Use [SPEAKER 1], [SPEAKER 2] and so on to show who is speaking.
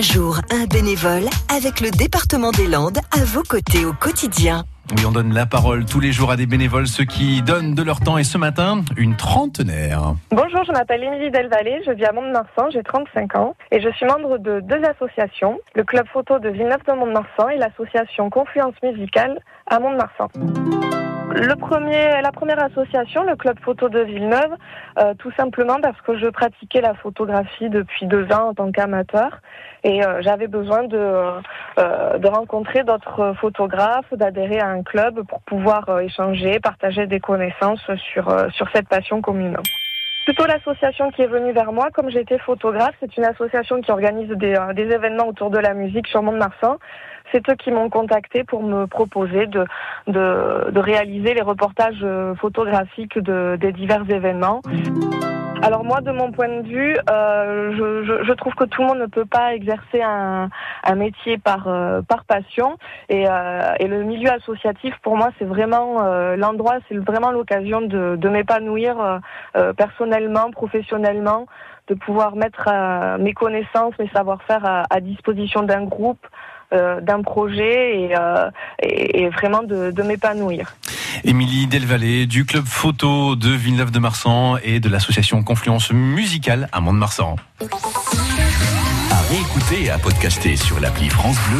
[SPEAKER 1] Un jour, un bénévole avec le département des Landes à vos côtés au quotidien.
[SPEAKER 2] Oui, on donne la parole tous les jours à des bénévoles, ceux qui donnent de leur temps. Et ce matin, une trentenaire.
[SPEAKER 3] Bonjour, je m'appelle Émilie Delvalle, je vis à Mont-de-Marsan, j'ai 35 ans et je suis membre de deux associations, le club photo de Villeneuve de Mont-de-Marsan et l'association Confluence musicale à Mont-de-Marsan. Le premier, la première association, le club photo de Villeneuve, euh, tout simplement parce que je pratiquais la photographie depuis deux ans en tant qu'amateur et euh, j'avais besoin de, euh, de rencontrer d'autres photographes, d'adhérer à un club pour pouvoir échanger, partager des connaissances sur, sur cette passion commune plutôt l'association qui est venue vers moi. Comme j'étais photographe, c'est une association qui organise des, des, événements autour de la musique sur Mont-de-Marsan c'est eux qui m'ont contacté pour me proposer de, de, de réaliser les reportages euh, photographiques de, des divers événements. Alors moi, de mon point de vue, euh, je, je, je, trouve que tout le monde ne peut pas exercer un, un métier par, euh, par passion. Et, euh, et, le milieu associatif, pour moi, c'est vraiment euh, l'endroit, c'est vraiment l'occasion de, de m'épanouir personnellement, professionnellement, de pouvoir mettre mes connaissances, mes savoir-faire à, à disposition d'un groupe, d'un projet et, euh, et, et, vraiment de, de m'épanouir.
[SPEAKER 2] Émilie Delvalle du club photo de Villeneuve de Marsan et de l'association Confluence musicale à Mont-de-Marsan.
[SPEAKER 4] À réécouter et à podcaster sur l'appli France Bleu.